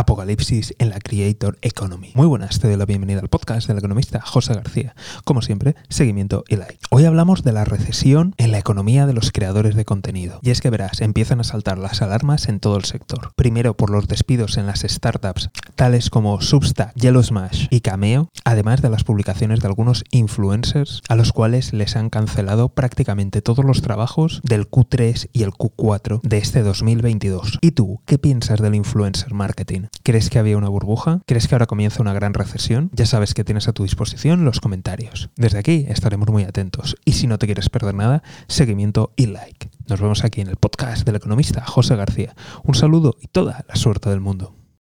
Apocalipsis en la Creator Economy. Muy buenas, te doy la bienvenida al podcast del economista José García. Como siempre, seguimiento y like. Hoy hablamos de la recesión en la economía de los creadores de contenido. Y es que verás, empiezan a saltar las alarmas en todo el sector. Primero por los despidos en las startups, tales como Substack, Yellow Smash y Cameo, además de las publicaciones de algunos influencers a los cuales les han cancelado prácticamente todos los trabajos del Q3 y el Q4 de este 2022. ¿Y tú, qué piensas del influencer marketing? ¿Crees que había una burbuja? ¿Crees que ahora comienza una gran recesión? Ya sabes que tienes a tu disposición los comentarios. Desde aquí estaremos muy atentos. Y si no te quieres perder nada, seguimiento y like. Nos vemos aquí en el podcast del economista José García. Un saludo y toda la suerte del mundo.